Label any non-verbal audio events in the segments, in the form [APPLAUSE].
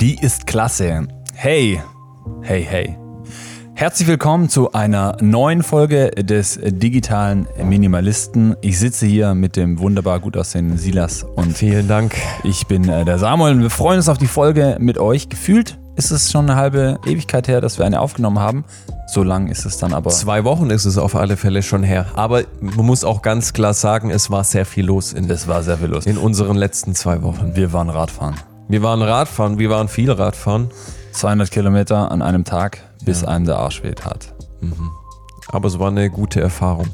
Die ist klasse. Hey, hey, hey. Herzlich willkommen zu einer neuen Folge des digitalen Minimalisten. Ich sitze hier mit dem wunderbar gut aussehenden Silas und Vielen Dank. ich bin äh, der Samuel und wir freuen uns auf die Folge mit euch. Gefühlt ist es schon eine halbe Ewigkeit her, dass wir eine aufgenommen haben. So lang ist es dann aber. Zwei Wochen ist es auf alle Fälle schon her. Aber man muss auch ganz klar sagen, es war sehr viel los in, Es war sehr viel los. in unseren letzten zwei Wochen. Wir waren Radfahren. Wir waren Radfahren, wir waren viel Radfahren. 200 Kilometer an einem Tag, bis einem der Arsch weh tat. Aber es war eine gute Erfahrung.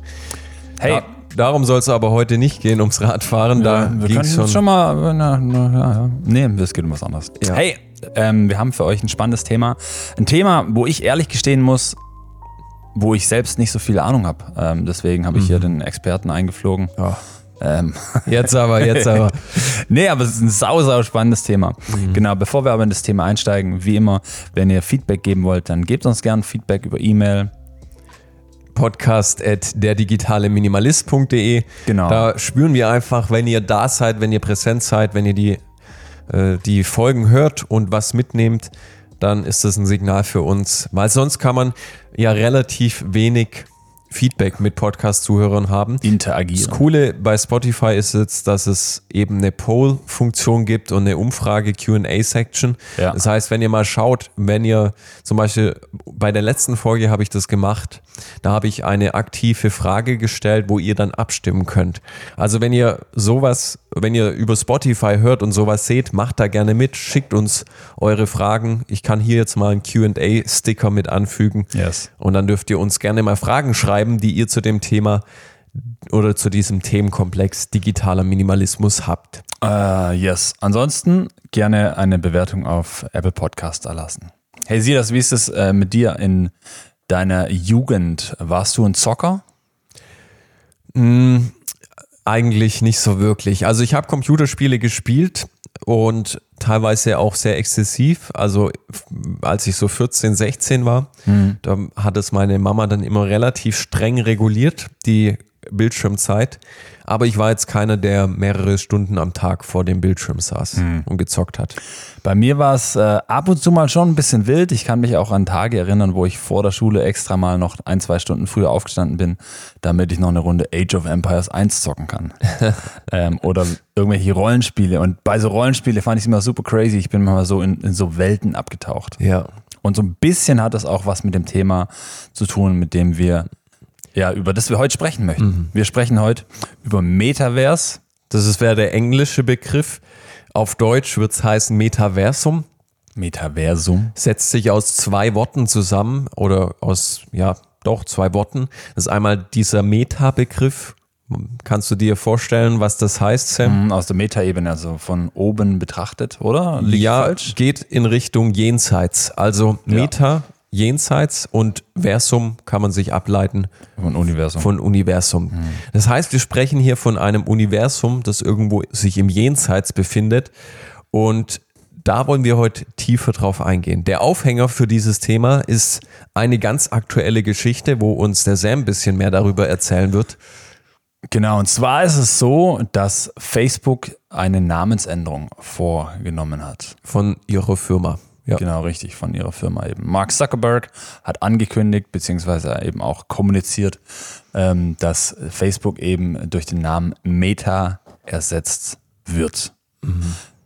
Hey, Da, darum soll es aber heute nicht gehen, ums Radfahren. Da wir können schon, schon. mal. Na, na, ja, ja. Nee, es geht um was anderes. Ja. Hey, ähm, wir haben für euch ein spannendes Thema. Ein Thema, wo ich ehrlich gestehen muss, wo ich selbst nicht so viel Ahnung habe. Ähm, deswegen habe ich hier den Experten eingeflogen. Ja. Ähm, Jetzt aber, jetzt [LAUGHS] aber. Nee, aber es ist ein sau, sau spannendes Thema. Genau, bevor wir aber in das Thema einsteigen, wie immer, wenn ihr Feedback geben wollt, dann gebt uns gerne Feedback über E-Mail. Podcast at derdigitaleminimalist.de. Genau. Da spüren wir einfach, wenn ihr da seid, wenn ihr präsent seid, wenn ihr die, äh, die Folgen hört und was mitnehmt, dann ist das ein Signal für uns. Weil sonst kann man ja relativ wenig Feedback mit Podcast-Zuhörern haben. Das Interagieren. Coole bei Spotify ist jetzt, dass es eben eine Poll-Funktion gibt und eine Umfrage-QA-Section. Ja. Das heißt, wenn ihr mal schaut, wenn ihr zum Beispiel bei der letzten Folge habe ich das gemacht, da habe ich eine aktive Frage gestellt, wo ihr dann abstimmen könnt. Also wenn ihr sowas, wenn ihr über Spotify hört und sowas seht, macht da gerne mit, schickt uns eure Fragen. Ich kann hier jetzt mal einen QA-Sticker mit anfügen. Yes. Und dann dürft ihr uns gerne mal Fragen schreiben, die ihr zu dem Thema oder zu diesem Themenkomplex digitaler Minimalismus habt. Äh, yes. Ansonsten gerne eine Bewertung auf Apple Podcast erlassen. Hey Silas, wie ist es äh, mit dir in deiner Jugend? Warst du ein Zocker? Eigentlich nicht so wirklich. Also ich habe Computerspiele gespielt und teilweise auch sehr exzessiv. Also als ich so 14, 16 war, da hat es meine Mama dann immer relativ streng reguliert, die Bildschirmzeit. Aber ich war jetzt keiner, der mehrere Stunden am Tag vor dem Bildschirm saß und gezockt hat. Bei mir war es äh, ab und zu mal schon ein bisschen wild. Ich kann mich auch an Tage erinnern, wo ich vor der Schule extra mal noch ein, zwei Stunden früher aufgestanden bin, damit ich noch eine Runde Age of Empires 1 zocken kann. [LAUGHS] ähm, oder irgendwelche Rollenspiele. Und bei so Rollenspiele fand ich es immer super crazy. Ich bin mal so in, in so Welten abgetaucht. Ja. Und so ein bisschen hat das auch was mit dem Thema zu tun, mit dem wir, ja, über das wir heute sprechen möchten. Wir sprechen heute über Metaverse. Das ist- wäre der englische Begriff. Auf Deutsch wird es heißen Metaversum. Metaversum. Setzt sich aus zwei Worten zusammen oder aus, ja, doch zwei Worten. Das ist einmal dieser Meta-Begriff. Kannst du dir vorstellen, was das heißt, Sam? Mhm, Aus der Metaebene, also von oben betrachtet, oder? Liegt ja, falsch? geht in Richtung Jenseits. Also Meta, Jenseits und Versum kann man sich ableiten Von Universum. von Universum. Das heißt, wir sprechen hier von einem Universum, das irgendwo sich im Jenseits befindet und da wollen wir heute tiefer drauf eingehen. Der Aufhänger für dieses Thema ist eine ganz aktuelle Geschichte, wo uns der Sam ein bisschen mehr darüber erzählen wird. Genau, und zwar ist es so, dass Facebook eine Namensänderung vorgenommen hat. Von ihrer Firma. Ja. Genau, richtig, von ihrer Firma eben. Mark Zuckerberg hat angekündigt, beziehungsweise eben auch kommuniziert, ähm, dass Facebook eben durch den Namen Meta ersetzt wird.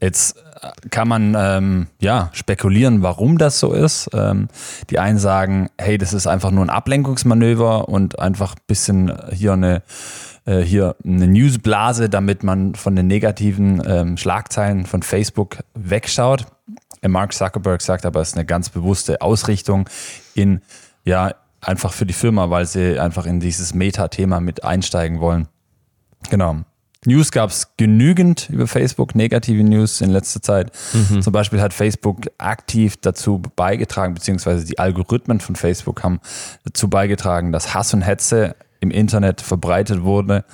Jetzt äh, kann man ähm, ja spekulieren, warum das so ist. Ähm, die einen sagen, hey, das ist einfach nur ein Ablenkungsmanöver und einfach ein bisschen hier eine äh, hier eine Newsblase, damit man von den negativen ähm, Schlagzeilen von Facebook wegschaut. Äh, Mark Zuckerberg sagt aber, es ist eine ganz bewusste Ausrichtung in, ja, einfach für die Firma, weil sie einfach in dieses Meta-Thema mit einsteigen wollen. Genau. News gab es genügend über Facebook, negative News in letzter Zeit. Zum Beispiel hat Facebook aktiv dazu beigetragen, beziehungsweise die Algorithmen von Facebook haben dazu beigetragen, dass Hass und Hetze im Internet verbreitet wurde,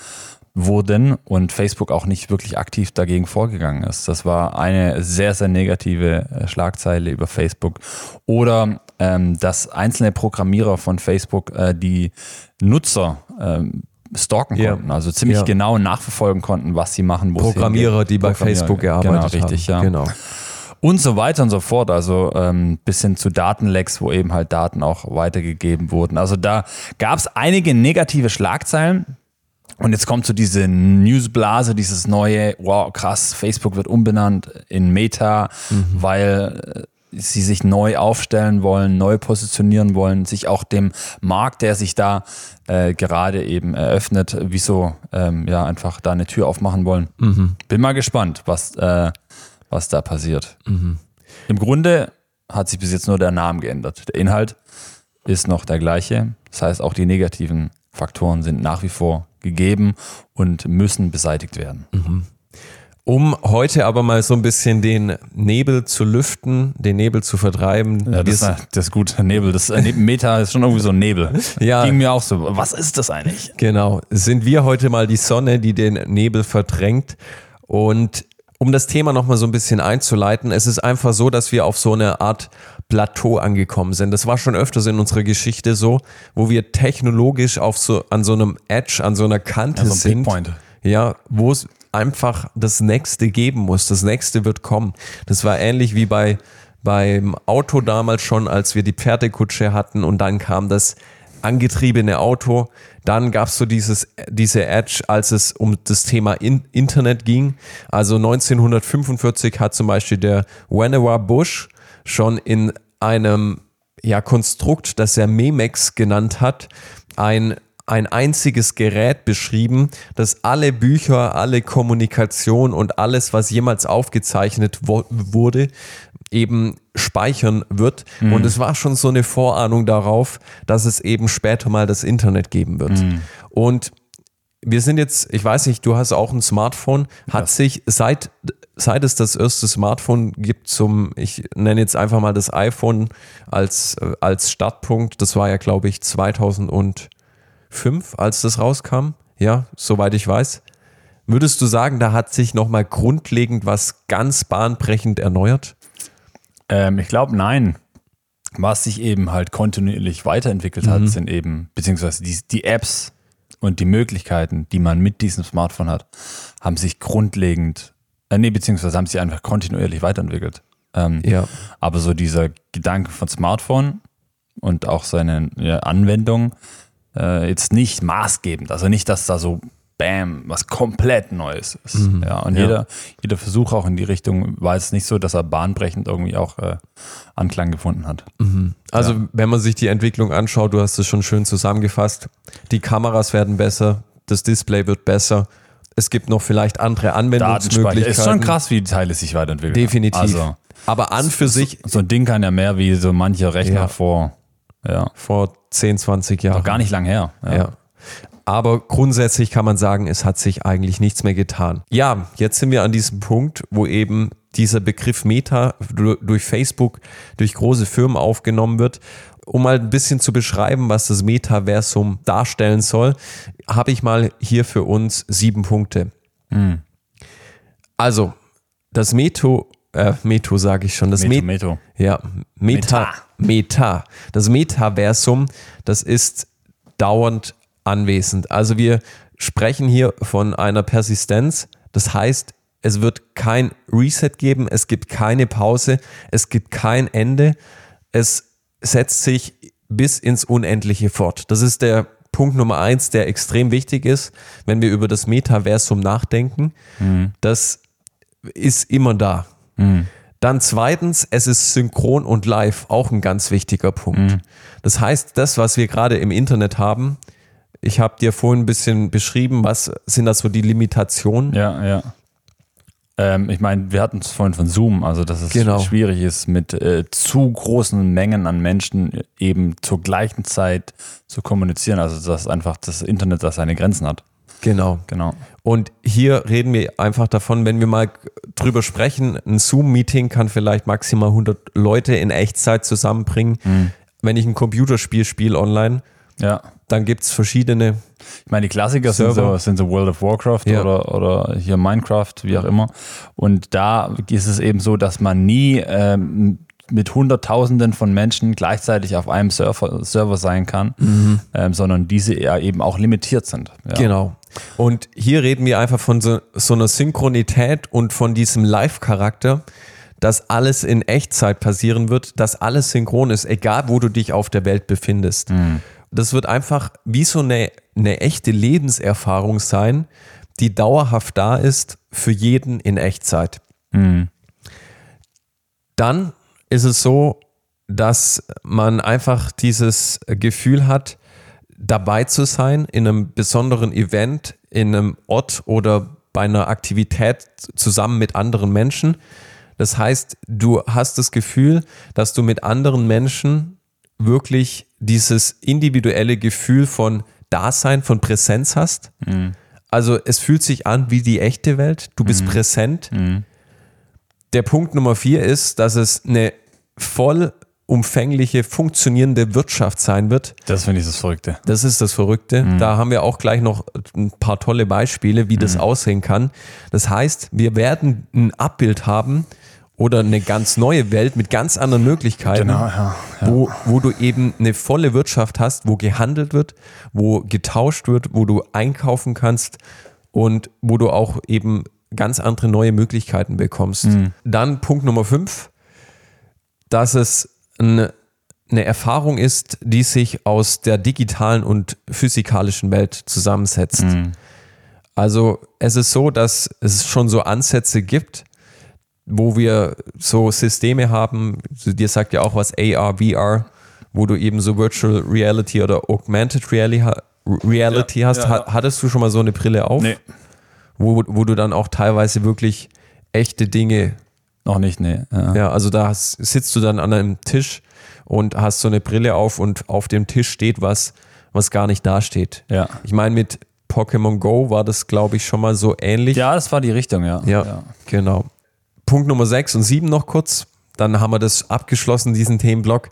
wurden und Facebook auch nicht wirklich aktiv dagegen vorgegangen ist. Das war eine sehr, sehr negative äh, Schlagzeile über Facebook. Oder ähm, dass einzelne Programmierer von Facebook äh, die Nutzer ähm, stalken Ja. konnten, also ziemlich Ja. genau nachverfolgen konnten, was sie machen. Programmierer, die bei Programmierer, Facebook gearbeitet genau, richtig, haben. Ja. Genau. und so weiter und so fort. Also ähm, bis hin zu Datenlecks, wo eben halt Daten auch weitergegeben wurden. Also da gab es einige negative Schlagzeilen. Und jetzt kommt so diese Newsblase, dieses neue, wow, krass, Facebook wird umbenannt in Meta, weil äh, sie sich neu aufstellen wollen, neu positionieren wollen, sich auch dem Markt, der sich da äh, gerade eben eröffnet, wieso ähm, ja einfach da eine Tür aufmachen wollen. Bin mal gespannt, was, äh, was da passiert. Im Grunde hat sich bis jetzt nur der Name geändert. Der Inhalt ist noch der gleiche. Das heißt, auch die negativen Faktoren sind nach wie vor gegeben und müssen beseitigt werden. Um heute aber mal so ein bisschen den Nebel zu lüften, den Nebel zu vertreiben. Ja, das, ist, das ist gut. Nebel. Das äh, Meta ist schon irgendwie so ein Nebel. [LAUGHS] Ja. Ging mir auch so. Was ist das eigentlich? Genau, sind wir heute mal die Sonne, die den Nebel verdrängt. Und um das Thema nochmal so ein bisschen einzuleiten, es ist einfach so, dass wir auf so eine Art Plateau angekommen sind. Das war schon öfters in unserer Geschichte so, wo wir technologisch auf so, an so einem Edge, an so einer Kante Ja, so ein sind. Ja, wo es einfach das nächste geben muss. Das nächste wird kommen. Das war ähnlich wie bei beim Auto damals schon, als wir die Pferdekutsche hatten und dann kam das angetriebene Auto. Dann gab es so dieses, diese Edge, als es um das Thema In Internet ging. Also 1945 hat zum Beispiel der Vannevar Bush schon in einem ja, Konstrukt, das er Memex genannt hat, ein, ein einziges Gerät beschrieben, das alle Bücher, alle Kommunikation und alles, was jemals aufgezeichnet wurde, eben speichern wird. Und es war schon so eine Vorahnung darauf, dass es eben später mal das Internet geben wird. Und wir sind jetzt, ich weiß nicht, du hast auch ein Smartphone, hat sich seit, seit es das erste Smartphone gibt zum, ich nenne jetzt einfach mal das iPhone als, äh, als Startpunkt, das war ja glaube ich 2005, als das rauskam, ja, soweit ich weiß. Würdest du sagen, da hat sich nochmal grundlegend was ganz bahnbrechend erneuert? Ähm, ich glaube, nein. Was sich eben halt kontinuierlich weiterentwickelt hat, sind eben, beziehungsweise die, die Apps und die Möglichkeiten, die man mit diesem Smartphone hat, haben sich grundlegend, äh, nee, beziehungsweise haben sich einfach kontinuierlich weiterentwickelt. Ähm, Ja. Aber so dieser Gedanke von Smartphone und auch seine ja, Anwendung äh, jetzt nicht maßgebend. Also nicht, dass da so Bam, was komplett Neues ist. Ja, und Ja. Jeder, jeder Versuch auch in die Richtung war jetzt nicht so, dass er bahnbrechend irgendwie auch äh, Anklang gefunden hat. Also wenn man sich die Entwicklung anschaut, du hast es schon schön zusammengefasst, die Kameras werden besser, das Display wird besser, es gibt noch vielleicht andere. Anwendungsmöglichkeiten. Ist schon krass, wie die Teile sich weiterentwickeln. Definitiv. Also, Aber an für sich so ein Ding kann ja mehr wie so mancher Rechner Ja. vor, ja, vor 10, 20 Jahren. gar nicht lang her. Ja. Aber grundsätzlich kann man sagen, es hat sich eigentlich nichts mehr getan. Ja, jetzt sind wir an diesem Punkt, wo eben dieser Begriff Meta du- durch Facebook, durch große Firmen aufgenommen wird. Um mal ein bisschen zu beschreiben, was das Metaversum darstellen soll, habe ich mal hier für uns sieben Punkte. Also, das Meto, äh, Meto sage ich schon, das Meto, Met- Meto. ja, Meta, Meta. Das Metaversum, das ist dauernd anwesend. Also wir sprechen hier von einer Persistenz. Das heißt, es wird kein Reset geben, es gibt keine Pause, es gibt kein Ende. Es setzt sich bis ins Unendliche fort. Das ist der Punkt Nummer eins, der extrem wichtig ist, wenn wir über das Metaversum nachdenken. Das ist immer da. Dann zweitens, es ist synchron und live, auch ein ganz wichtiger Punkt. Das heißt, das, was wir gerade im Internet haben, ich habe dir vorhin ein bisschen beschrieben, was sind das so die Limitationen? Ja, ja. Ähm, ich meine, wir hatten es vorhin von Zoom, also dass es Genau. schwierig ist, mit äh, zu großen Mengen an Menschen eben zur gleichen Zeit zu kommunizieren. Also dass einfach das Internet da seine Grenzen hat. Genau. Genau. Und hier reden wir einfach davon, wenn wir mal drüber sprechen, ein Zoom-Meeting kann vielleicht maximal 100 Leute in Echtzeit zusammenbringen. Wenn ich ein Computerspiel spiele online, Ja. Dann gibt es verschiedene Ich meine, die Klassiker sind so, sind so World of Warcraft Ja. oder, oder hier Minecraft, wie auch immer. Und da ist es eben so, dass man nie ähm, mit Hunderttausenden von Menschen gleichzeitig auf einem Server, Server sein kann, ähm, sondern diese ja eben auch limitiert sind. Ja. Genau. Und hier reden wir einfach von so, so einer Synchronität und von diesem Live-Charakter, dass alles in Echtzeit passieren wird, dass alles synchron ist, egal wo du dich auf der Welt befindest. Das wird einfach wie so eine, eine echte Lebenserfahrung sein, die dauerhaft da ist für jeden in Echtzeit. Dann ist es so, dass man einfach dieses Gefühl hat, dabei zu sein in einem besonderen Event, in einem Ort oder bei einer Aktivität zusammen mit anderen Menschen. Das heißt, du hast das Gefühl, dass du mit anderen Menschen wirklich dieses individuelle Gefühl von Dasein, von Präsenz hast. Also es fühlt sich an wie die echte Welt. Du bist präsent. Der Punkt Nummer vier ist, dass es eine vollumfängliche, funktionierende Wirtschaft sein wird. Das finde ich das Verrückte. Das ist das Verrückte. Da haben wir auch gleich noch ein paar tolle Beispiele, wie das aussehen kann. Das heißt, wir werden ein Abbild haben oder eine ganz neue Welt mit ganz anderen Möglichkeiten, Genau, ja, ja. Wo, wo du eben eine volle Wirtschaft hast, wo gehandelt wird, wo getauscht wird, wo du einkaufen kannst und wo du auch eben ganz andere neue Möglichkeiten bekommst. Dann Punkt Nummer fünf, dass es eine, eine Erfahrung ist, die sich aus der digitalen und physikalischen Welt zusammensetzt. Also es ist so, dass es schon so Ansätze gibt, wo wir so Systeme haben, dir sagt ja auch was AR, VR, wo du eben so Virtual Reality oder Augmented Reality, Ja, hast. ja, Ha- Hattest du schon mal so eine Brille auf? Nee, Wo, wo du dann auch teilweise wirklich echte Dinge noch nicht, nee. Ja. ja, also da hast, sitzt du dann an einem Tisch und hast so eine Brille auf und auf dem Tisch steht was, was gar nicht dasteht. Ja. Ich meine, mit Pokémon Go war das, glaube ich, schon mal so ähnlich. ja, das war die Richtung, ja. Ja, genau. Punkt Nummer 6 und 7 noch kurz. Dann haben wir das abgeschlossen, diesen Themenblock.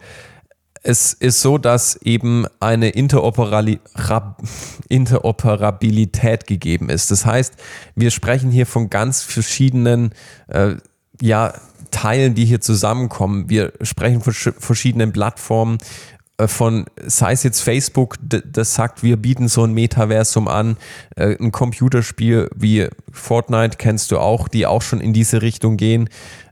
Es ist so, dass eben eine Interoperabilität gegeben ist. Das heißt, wir sprechen hier von ganz verschiedenen äh, ja, Teilen, die hier zusammenkommen. Wir sprechen von sch- verschiedenen Plattformen, von, sei es jetzt Facebook, das sagt, wir bieten so ein Metaversum an, äh, ein Computerspiel wie Fortnite kennst du auch, die auch schon in diese Richtung gehen,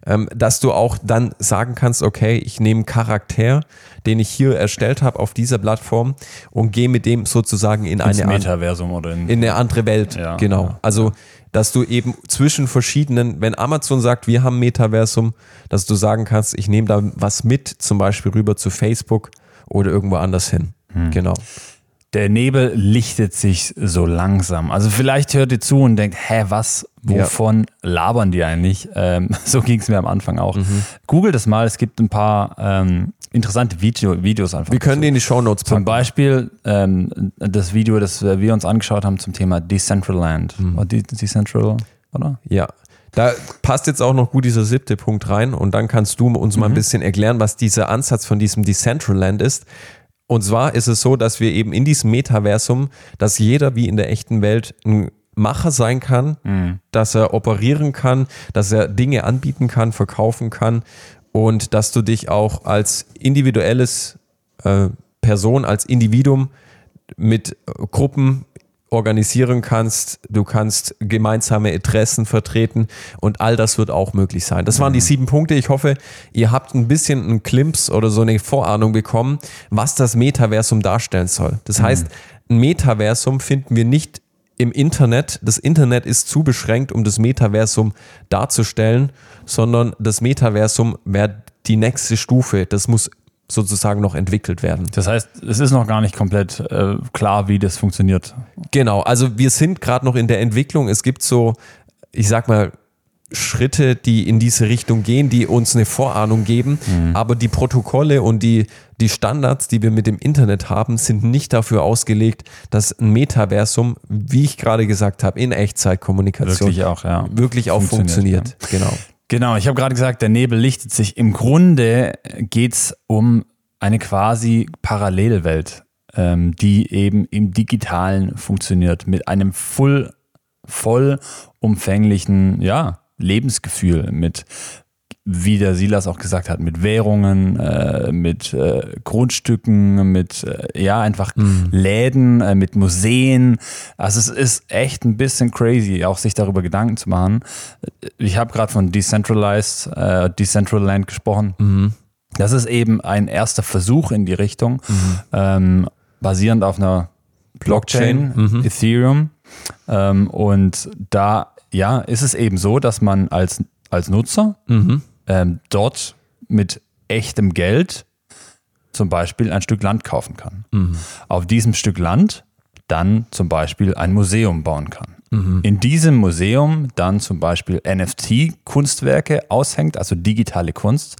ähm, dass du auch dann sagen kannst, okay, ich nehme einen Charakter, den ich hier erstellt habe auf dieser Plattform und gehe mit dem sozusagen in Ins eine an- Metaversum oder in, in eine andere Welt. Ja, genau. ja. Also, dass du eben zwischen verschiedenen, wenn Amazon sagt, wir haben Metaversum, dass du sagen kannst, ich nehme da was mit, zum Beispiel rüber zu Facebook oder irgendwo anders hin. Hm. Genau. Der Nebel lichtet sich so langsam. Also vielleicht hört ihr zu und denkt, hä, was, wovon labern die eigentlich? Ähm, [LAUGHS] so ging es mir am Anfang auch. Mhm. Googelt es mal, es gibt ein paar ähm, interessante Video, Videos einfach. Wir können die in die Shownotes Zum packen. Beispiel ähm, das Video, das wir uns angeschaut haben zum Thema Decentraland. Mhm. De Decentral, oder? Ja. Da passt jetzt auch noch gut dieser siebte Punkt rein und dann kannst du uns Mhm. mal ein bisschen erklären, was dieser Ansatz von diesem Decentraland ist. Und zwar ist es so, dass wir eben in diesem Metaversum, dass jeder wie in der echten Welt ein Macher sein kann, Mhm. dass er operieren kann, dass er Dinge anbieten kann, verkaufen kann und dass du dich auch als individuelles äh, Person, als Individuum mit äh, Gruppen organisieren kannst, du kannst gemeinsame Interessen vertreten und all das wird auch möglich sein. Das waren die sieben Punkte. Ich hoffe, ihr habt ein bisschen einen Klimps oder so eine Vorahnung bekommen, was das Metaversum darstellen soll. Das heißt, ein Metaversum finden wir nicht im Internet. Das Internet ist zu beschränkt, um das Metaversum darzustellen, sondern das Metaversum wäre die nächste Stufe. Das muss sozusagen noch entwickelt werden. Das heißt, es ist noch gar nicht komplett äh, klar, wie das funktioniert. Genau, also wir sind gerade noch in der Entwicklung. Es gibt so, ich sag mal, Schritte, die in diese Richtung gehen, die uns eine Vorahnung geben. Aber die Protokolle und die, die Standards, die wir mit dem Internet haben, sind nicht dafür ausgelegt, dass ein Metaversum, wie ich gerade gesagt habe, in Echtzeitkommunikation Wirklich auch, ja. wirklich auch Funktioniert, funktioniert. Genau. Genau, ich habe gerade gesagt, der Nebel lichtet sich. Im Grunde geht es um eine quasi Parallelwelt, ähm, die eben im Digitalen funktioniert, mit einem voll, vollumfänglichen ja, Lebensgefühl, mit wie der Silas auch gesagt hat, mit Währungen, äh, mit äh, Grundstücken, mit äh, ja einfach mhm. Läden, äh, mit Museen. Also es ist echt ein bisschen crazy, auch sich darüber Gedanken zu machen. Ich habe gerade von Decentralized, äh, Decentraland gesprochen. Mhm. Das ist eben ein erster Versuch in die Richtung, mhm. ähm, basierend auf einer Blockchain, Blockchain. Mhm. Ethereum. Ähm, und da ja, ist es eben so, dass man als, als Nutzer mhm ähm, dort mit echtem Geld zum Beispiel ein Stück Land kaufen kann. Mhm. Auf diesem Stück Land dann zum Beispiel ein Museum bauen kann. Mhm. In diesem Museum dann zum Beispiel NFT-Kunstwerke aushängt, also digitale Kunst,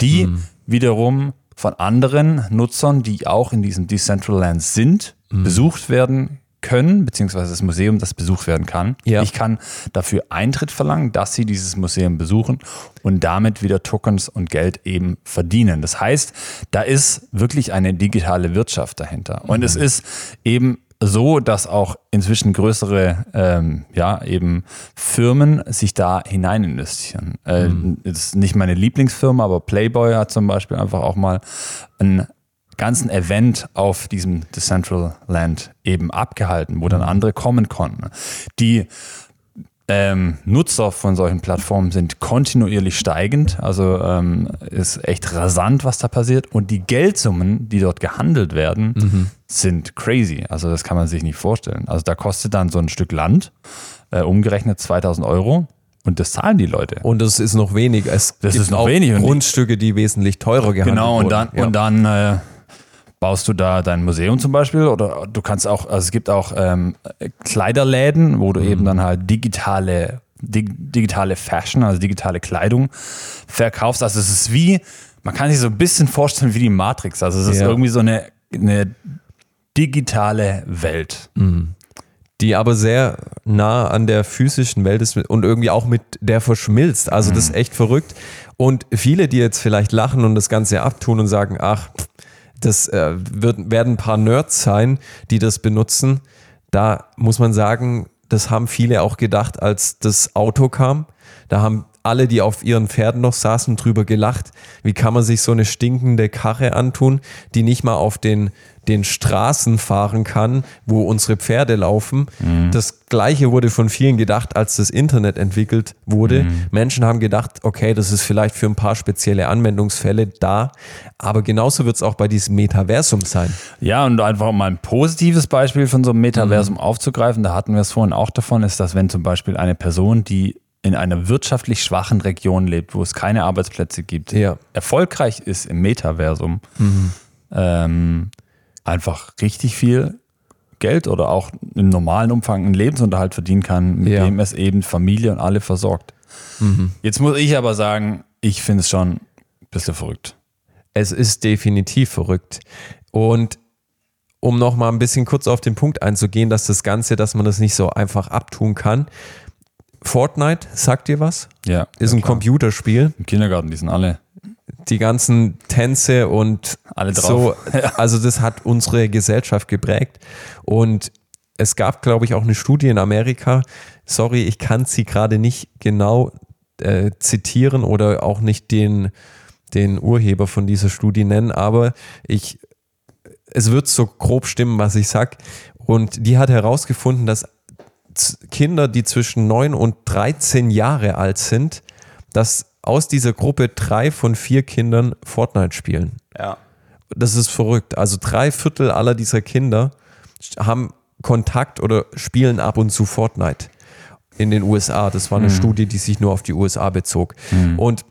die mhm. wiederum von anderen Nutzern, die auch in diesem Decentraland sind, mhm. besucht werden können, beziehungsweise das Museum, das besucht werden kann. Ja. Ich kann dafür Eintritt verlangen, dass sie dieses Museum besuchen und damit wieder Tokens und Geld eben verdienen. Das heißt, da ist wirklich eine digitale Wirtschaft dahinter. Und mhm. es ist eben so, dass auch inzwischen größere ähm, ja, eben Firmen sich da hinein investieren. Äh, mhm. Das ist nicht meine Lieblingsfirma, aber Playboy hat zum Beispiel einfach auch mal ein ganzen Event auf diesem Decentraland eben abgehalten, wo dann mhm. andere kommen konnten. Die ähm, Nutzer von solchen Plattformen sind kontinuierlich steigend, also ähm, ist echt rasant, was da passiert. Und die Geldsummen, die dort gehandelt werden, mhm. sind crazy. Also das kann man sich nicht vorstellen. Also da kostet dann so ein Stück Land äh, umgerechnet 2000 Euro. Und das zahlen die Leute. Und das ist noch wenig. Es das ist noch wenig. Grundstücke, die wesentlich teurer gehandelt Genau, und dann, ja. und dann äh, baust du da dein Museum zum Beispiel oder du kannst auch, also es gibt auch ähm, Kleiderläden, wo du mhm. eben dann halt digitale, dig, digitale Fashion, also digitale Kleidung verkaufst. Also es ist wie, man kann sich so ein bisschen vorstellen wie die Matrix. Also es ist ja. irgendwie so eine, eine digitale Welt. Mhm. Die aber sehr nah an der physischen Welt ist und irgendwie auch mit der verschmilzt. Also das ist mhm. echt verrückt. Und viele, die jetzt vielleicht lachen und das Ganze abtun und sagen, ach, das äh, wird, werden ein paar Nerds sein, die das benutzen. Da muss man sagen, das haben viele auch gedacht, als das Auto kam. Da haben alle, die auf ihren Pferden noch saßen, drüber gelacht. Wie kann man sich so eine stinkende Karre antun, die nicht mal auf den den Straßen fahren kann, wo unsere Pferde laufen. Mhm. Das gleiche wurde von vielen gedacht, als das Internet entwickelt wurde. Mhm. Menschen haben gedacht, okay, das ist vielleicht für ein paar spezielle Anwendungsfälle da, aber genauso wird es auch bei diesem Metaversum sein. Ja, und einfach mal ein positives Beispiel von so einem Metaversum mhm. aufzugreifen, da hatten wir es vorhin auch davon, ist, dass wenn zum Beispiel eine Person, die in einer wirtschaftlich schwachen Region lebt, wo es keine Arbeitsplätze gibt, ja. erfolgreich ist im Metaversum, mhm. ähm, einfach richtig viel Geld oder auch im normalen Umfang einen Lebensunterhalt verdienen kann, mit ja. dem es eben Familie und alle versorgt. Mhm. Jetzt muss ich aber sagen, ich finde es schon ein bisschen verrückt. Es ist definitiv verrückt. Und um noch mal ein bisschen kurz auf den Punkt einzugehen, dass das Ganze, dass man das nicht so einfach abtun kann. Fortnite, sagt dir was? Ja. Ist ja, ein klar. Computerspiel. Im Kindergarten, die sind alle die ganzen Tänze und alle drauf. [LAUGHS] So, also das hat unsere Gesellschaft geprägt. Und es gab, glaube ich, auch eine Studie in Amerika. Sorry, ich kann sie gerade nicht genau äh, zitieren oder auch nicht den, den Urheber von dieser Studie nennen, aber ich, es wird so grob stimmen, was ich sag. Und die hat herausgefunden, dass Kinder, die zwischen 9 und 13 Jahre alt sind, dass aus dieser Gruppe drei von vier Kindern Fortnite spielen. Ja. Das ist verrückt. Also drei Viertel aller dieser Kinder haben Kontakt oder spielen ab und zu Fortnite in den USA. Das war eine mhm. Studie, die sich nur auf die USA bezog. Mhm. Und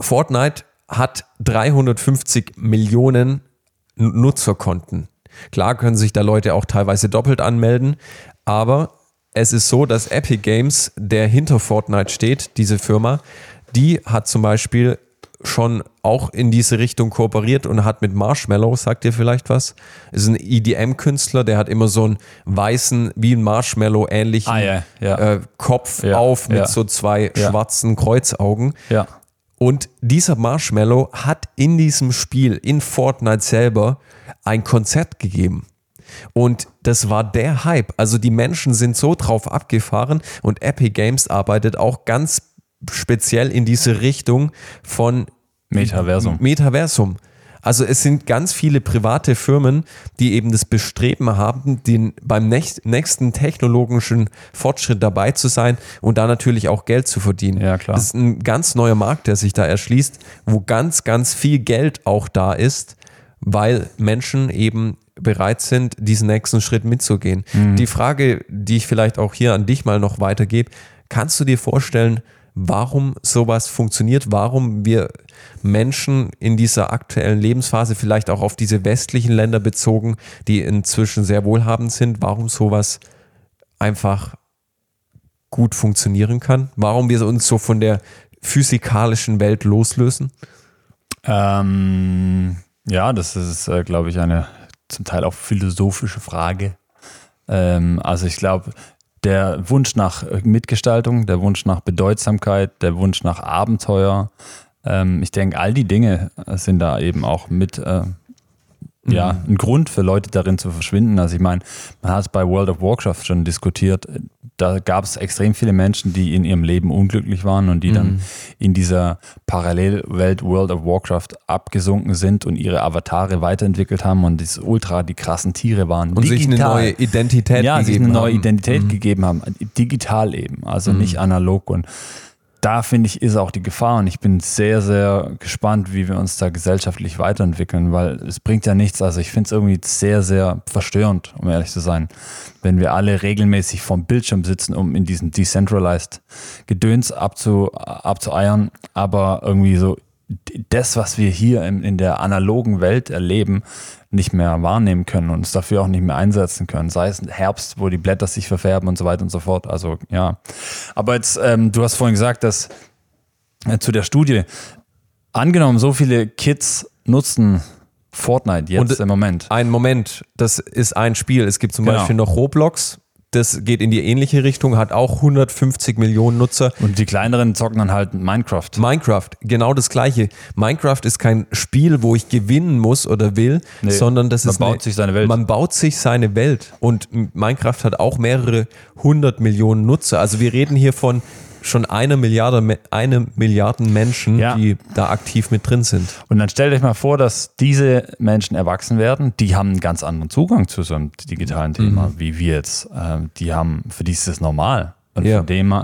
Fortnite hat 350 Millionen Nutzerkonten. Klar können sich da Leute auch teilweise doppelt anmelden, aber es ist so, dass Epic Games, der hinter Fortnite steht, diese Firma, die hat zum Beispiel schon auch in diese Richtung kooperiert und hat mit Marshmallow, sagt ihr vielleicht was? Ist ein EDM-Künstler, der hat immer so einen weißen, wie ein Marshmallow ähnlichen ah, yeah, yeah. Äh, Kopf ja, auf mit so zwei schwarzen Kreuzaugen. Und dieser Marshmallow hat in diesem Spiel, in Fortnite selber, ein Konzert gegeben. Und das war der Hype. Also die Menschen sind so drauf abgefahren und Epic Games arbeitet auch ganz speziell in diese Richtung von Metaversum. Metaversum. Also es sind ganz viele private Firmen, die eben das Bestreben haben, den, beim nächsten technologischen Fortschritt dabei zu sein und da natürlich auch Geld zu verdienen. Ja, klar. Das ist ein ganz neuer Markt, der sich da erschließt, wo ganz, ganz viel Geld auch da ist, weil Menschen eben bereit sind, diesen nächsten Schritt mitzugehen. Mhm. Die Frage, die ich vielleicht auch hier an dich mal noch weitergebe, kannst du dir vorstellen, warum sowas funktioniert, warum wir Menschen in dieser aktuellen Lebensphase, vielleicht auch auf diese westlichen Länder bezogen, die inzwischen sehr wohlhabend sind, warum sowas einfach gut funktionieren kann, warum wir uns so von der physikalischen Welt loslösen? Ähm, ja, das ist, äh, glaube ich, eine zum Teil auch philosophische Frage. Ähm, also ich glaube, der Wunsch nach Mitgestaltung, der Wunsch nach Bedeutsamkeit, der Wunsch nach Abenteuer. Ähm, ich denke, all die Dinge sind da eben auch mit äh, ja, mhm. ein Grund für Leute darin zu verschwinden. Also ich meine, man hat es bei World of Warcraft schon diskutiert. Da gab es extrem viele Menschen, die in ihrem Leben unglücklich waren und die mhm. dann in dieser Parallelwelt World of Warcraft abgesunken sind und ihre Avatare weiterentwickelt haben und das ultra die krassen Tiere waren. Und digital. sich eine neue Identität ja, gegeben sich eine neue haben. Identität mhm. gegeben haben. Digital eben, also mhm. nicht analog und da finde ich, ist auch die Gefahr und ich bin sehr, sehr gespannt, wie wir uns da gesellschaftlich weiterentwickeln, weil es bringt ja nichts. Also ich finde es irgendwie sehr, sehr verstörend, um ehrlich zu sein, wenn wir alle regelmäßig vorm Bildschirm sitzen, um in diesen Decentralized Gedöns abzu, abzueiern, aber irgendwie so das, was wir hier in, in der analogen Welt erleben, nicht mehr wahrnehmen können und uns dafür auch nicht mehr einsetzen können. Sei es Herbst, wo die Blätter sich verfärben und so weiter und so fort. Also ja. Aber jetzt, ähm, du hast vorhin gesagt, dass äh, zu der Studie, angenommen, so viele Kids nutzen Fortnite jetzt und im Moment. Ein Moment, das ist ein Spiel. Es gibt zum genau. Beispiel noch Roblox, das geht in die ähnliche Richtung, hat auch 150 Millionen Nutzer. Und die kleineren zocken dann halt Minecraft. Minecraft, genau das gleiche. Minecraft ist kein Spiel, wo ich gewinnen muss oder will, nee, sondern das man ist. Man baut eine, sich seine Welt. Man baut sich seine Welt. Und Minecraft hat auch mehrere hundert Millionen Nutzer. Also wir reden hier von schon eine Milliarde, eine Milliarden Menschen, ja. die da aktiv mit drin sind. Und dann stellt euch mal vor, dass diese Menschen erwachsen werden, die haben einen ganz anderen Zugang zu so einem digitalen Thema, mhm. wie wir jetzt. Ähm, die haben, für die ist das normal. Und ja. von dem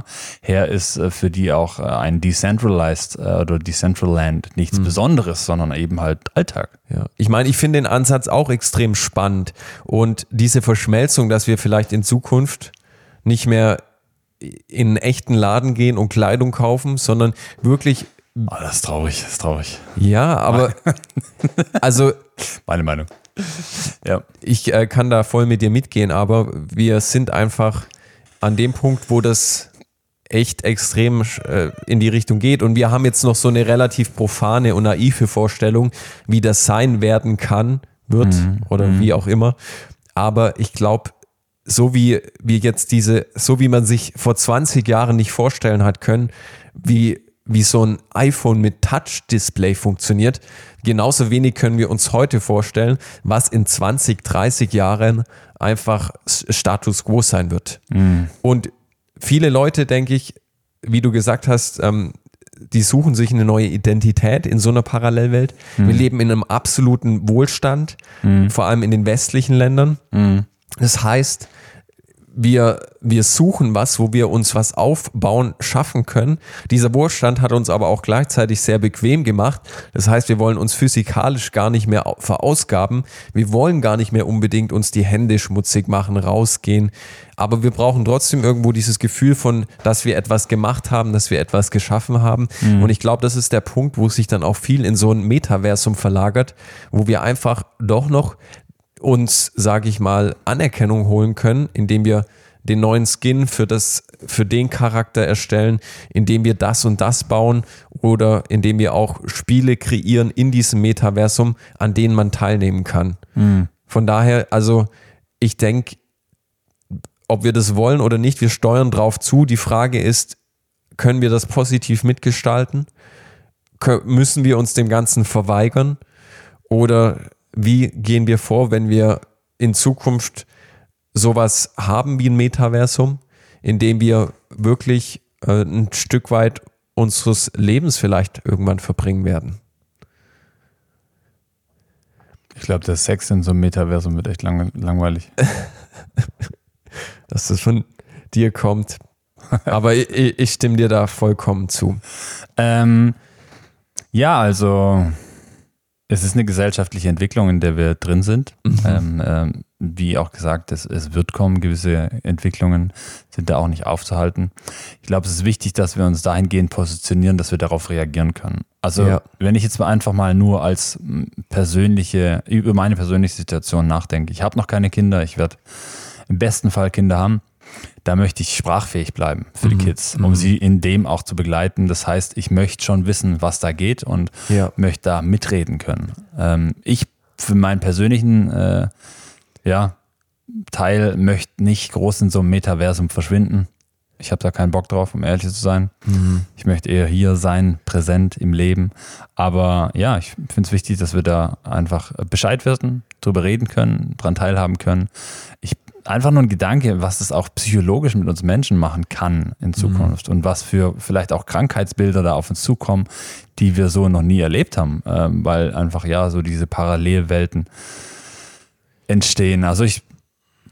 her ist äh, für die auch äh, ein Decentralized äh, oder Decentraland nichts mhm. Besonderes, sondern eben halt Alltag. Ja. Ich meine, ich finde den Ansatz auch extrem spannend. Und diese Verschmelzung, dass wir vielleicht in Zukunft nicht mehr in einen echten Laden gehen und Kleidung kaufen, sondern wirklich. Oh, das ist traurig, das ist traurig. Ja, aber [LAUGHS] also. Meine Meinung. Ja. Ich äh, kann da voll mit dir mitgehen, aber wir sind einfach an dem Punkt, wo das echt extrem äh, in die Richtung geht. Und wir haben jetzt noch so eine relativ profane und naive Vorstellung, wie das sein werden kann, wird mhm. oder mhm. wie auch immer. Aber ich glaube, so wie wir jetzt diese, so wie man sich vor 20 Jahren nicht vorstellen hat können, wie, wie so ein iPhone mit Touch-Display funktioniert, genauso wenig können wir uns heute vorstellen, was in 20, 30 Jahren einfach Status quo sein wird. Mhm. Und viele Leute, denke ich, wie du gesagt hast, ähm, die suchen sich eine neue Identität in so einer Parallelwelt. Mhm. Wir leben in einem absoluten Wohlstand, mhm. vor allem in den westlichen Ländern. Mhm. Das heißt, wir, wir suchen was, wo wir uns was aufbauen, schaffen können. Dieser Wohlstand hat uns aber auch gleichzeitig sehr bequem gemacht. Das heißt, wir wollen uns physikalisch gar nicht mehr verausgaben. Wir wollen gar nicht mehr unbedingt uns die Hände schmutzig machen, rausgehen. Aber wir brauchen trotzdem irgendwo dieses Gefühl von, dass wir etwas gemacht haben, dass wir etwas geschaffen haben. Mhm. Und ich glaube, das ist der Punkt, wo sich dann auch viel in so ein Metaversum verlagert, wo wir einfach doch noch uns, sage ich mal, Anerkennung holen können, indem wir den neuen Skin für das, für den Charakter erstellen, indem wir das und das bauen oder indem wir auch Spiele kreieren in diesem Metaversum, an denen man teilnehmen kann. Mhm. Von daher, also ich denke, ob wir das wollen oder nicht, wir steuern drauf zu. Die Frage ist, können wir das positiv mitgestalten? Müssen wir uns dem Ganzen verweigern? Oder wie gehen wir vor, wenn wir in Zukunft sowas haben wie ein Metaversum, in dem wir wirklich äh, ein Stück weit unseres Lebens vielleicht irgendwann verbringen werden. Ich glaube, der Sex in so einem Metaversum wird echt lang, langweilig. [LAUGHS] Dass das von dir kommt. [LAUGHS] Aber ich, ich stimme dir da vollkommen zu. Ähm, ja, also es ist eine gesellschaftliche Entwicklung, in der wir drin sind. Mhm. Ähm, ähm, wie auch gesagt, es, es wird kommen, gewisse Entwicklungen sind da auch nicht aufzuhalten. Ich glaube, es ist wichtig, dass wir uns dahingehend positionieren, dass wir darauf reagieren können. Also ja. wenn ich jetzt mal einfach mal nur als persönliche, über meine persönliche Situation nachdenke. Ich habe noch keine Kinder, ich werde im besten Fall Kinder haben da möchte ich sprachfähig bleiben für die mhm. Kids, um mhm. sie in dem auch zu begleiten. Das heißt, ich möchte schon wissen, was da geht und ja. möchte da mitreden können. Ähm, ich für meinen persönlichen äh, ja, Teil möchte nicht groß in so einem Metaversum verschwinden. Ich habe da keinen Bock drauf, um ehrlich zu sein. Mhm. Ich möchte eher hier sein, präsent im Leben. Aber ja, ich finde es wichtig, dass wir da einfach Bescheid wissen, drüber reden können, dran teilhaben können. Ich einfach nur ein Gedanke, was das auch psychologisch mit uns Menschen machen kann in Zukunft mhm. und was für vielleicht auch Krankheitsbilder da auf uns zukommen, die wir so noch nie erlebt haben, ähm, weil einfach ja so diese Parallelwelten entstehen. Also ich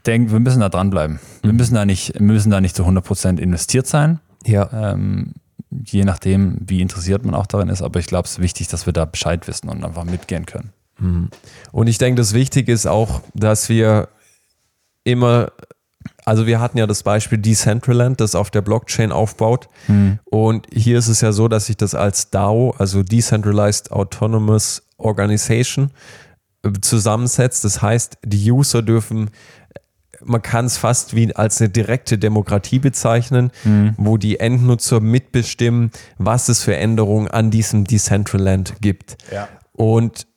denke, wir müssen da dranbleiben. Mhm. Wir müssen da nicht, wir müssen da nicht zu 100% investiert sein. Ja. Ähm, je nachdem, wie interessiert man auch darin ist, aber ich glaube, es ist wichtig, dass wir da Bescheid wissen und einfach mitgehen können. Mhm. Und ich denke, das Wichtige ist auch, dass wir immer, also wir hatten ja das Beispiel Decentraland, das auf der Blockchain aufbaut. Mhm. Und hier ist es ja so, dass sich das als DAO, also Decentralized Autonomous Organization, äh, zusammensetzt. Das heißt, die User dürfen man kann es fast wie als eine direkte Demokratie bezeichnen, mhm. wo die Endnutzer mitbestimmen, was es für Änderungen an diesem Decentraland gibt. Ja. Und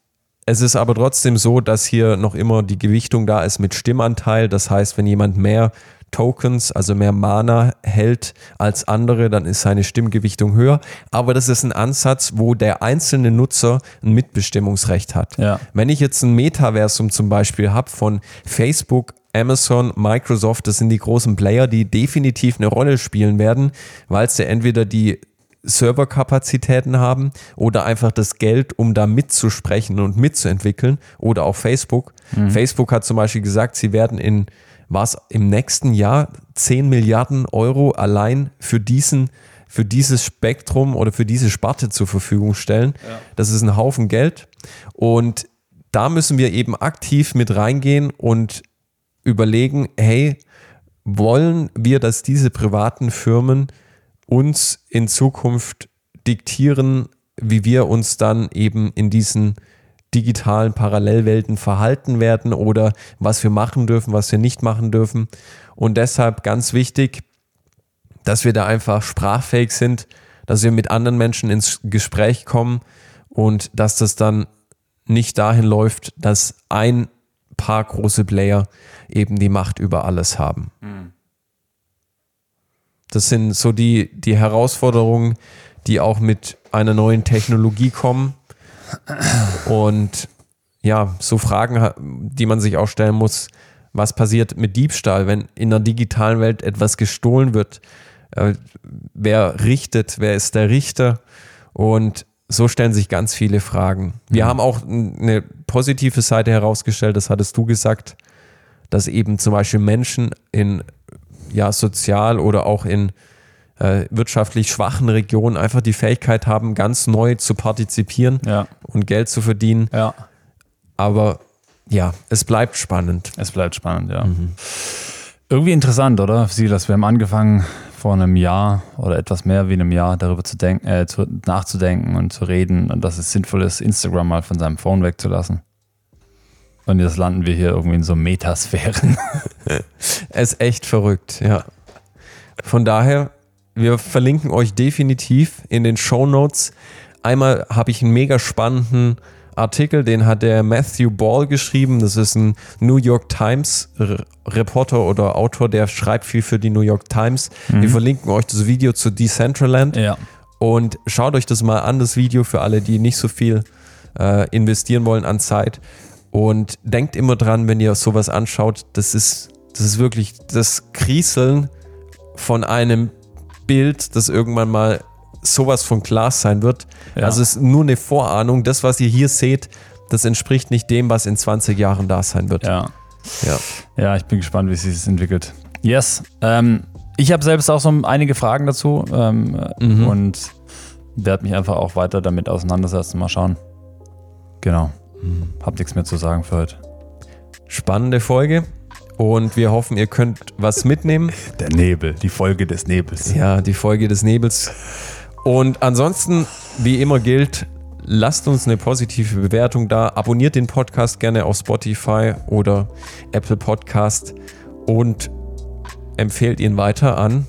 es ist aber trotzdem so, dass hier noch immer die Gewichtung da ist mit Stimmanteil. Das heißt, wenn jemand mehr Tokens, also mehr Mana hält als andere, dann ist seine Stimmgewichtung höher. Aber das ist ein Ansatz, wo der einzelne Nutzer ein Mitbestimmungsrecht hat. Ja. Wenn ich jetzt ein Metaversum zum Beispiel habe von Facebook, Amazon, Microsoft, das sind die großen Player, die definitiv eine Rolle spielen werden, weil es ja entweder die Serverkapazitäten haben oder einfach das Geld, um da mitzusprechen und mitzuentwickeln oder auch Facebook. Mhm. Facebook hat zum Beispiel gesagt, sie werden in was im nächsten Jahr 10 Milliarden Euro allein für diesen für dieses Spektrum oder für diese Sparte zur Verfügung stellen. Ja. Das ist ein Haufen Geld und da müssen wir eben aktiv mit reingehen und überlegen, hey, wollen wir, dass diese privaten Firmen uns in Zukunft diktieren, wie wir uns dann eben in diesen digitalen Parallelwelten verhalten werden oder was wir machen dürfen, was wir nicht machen dürfen. Und deshalb ganz wichtig, dass wir da einfach sprachfähig sind, dass wir mit anderen Menschen ins Gespräch kommen und dass das dann nicht dahin läuft, dass ein paar große Player eben die Macht über alles haben. Mhm. Das sind so die, die Herausforderungen, die auch mit einer neuen Technologie kommen. Und ja, so Fragen, die man sich auch stellen muss, was passiert mit Diebstahl, wenn in der digitalen Welt etwas gestohlen wird? Äh, wer richtet? Wer ist der Richter? Und so stellen sich ganz viele Fragen. Wir mhm. haben auch eine positive Seite herausgestellt, das hattest du gesagt, dass eben zum Beispiel Menschen in ja, sozial oder auch in äh, wirtschaftlich schwachen Regionen einfach die Fähigkeit haben, ganz neu zu partizipieren ja. und Geld zu verdienen. Ja. Aber ja, es bleibt spannend. Es bleibt spannend, ja. Mhm. Irgendwie interessant, oder? Silas, wir haben angefangen vor einem Jahr oder etwas mehr wie einem Jahr darüber zu denken, äh, zu, nachzudenken und zu reden und dass es sinnvoll ist, Instagram mal von seinem Phone wegzulassen. Und jetzt landen wir hier irgendwie in so Metasphären. [LAUGHS] es ist echt verrückt, ja. Von daher, wir verlinken euch definitiv in den Show Notes. Einmal habe ich einen mega spannenden Artikel, den hat der Matthew Ball geschrieben. Das ist ein New York Times Reporter oder Autor, der schreibt viel für die New York Times. Mhm. Wir verlinken euch das Video zu Decentraland. Ja. Und schaut euch das mal an, das Video für alle, die nicht so viel äh, investieren wollen an Zeit. Und denkt immer dran, wenn ihr sowas anschaut, das ist, das ist wirklich das Krieseln von einem Bild, das irgendwann mal sowas von Glas sein wird. Ja. Also es ist nur eine Vorahnung. Das, was ihr hier seht, das entspricht nicht dem, was in 20 Jahren da sein wird. Ja. Ja. Ja, ich bin gespannt, wie sich das entwickelt. Yes. Ähm, ich habe selbst auch so einige Fragen dazu ähm, Mhm. und werde mich einfach auch weiter damit auseinandersetzen. Mal schauen. Genau. Hab nichts mehr zu sagen für heute. Spannende Folge. Und wir hoffen, ihr könnt was mitnehmen. Der Nebel, die Folge des Nebels. Ja, die Folge des Nebels. Und ansonsten, wie immer gilt, lasst uns eine positive Bewertung da. Abonniert den Podcast gerne auf Spotify oder Apple Podcast und empfehlt ihn weiter an.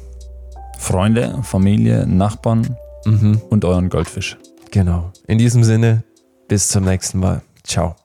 Freunde, Familie, Nachbarn und euren Goldfisch. Genau. In diesem Sinne, bis zum nächsten Mal. Ciao.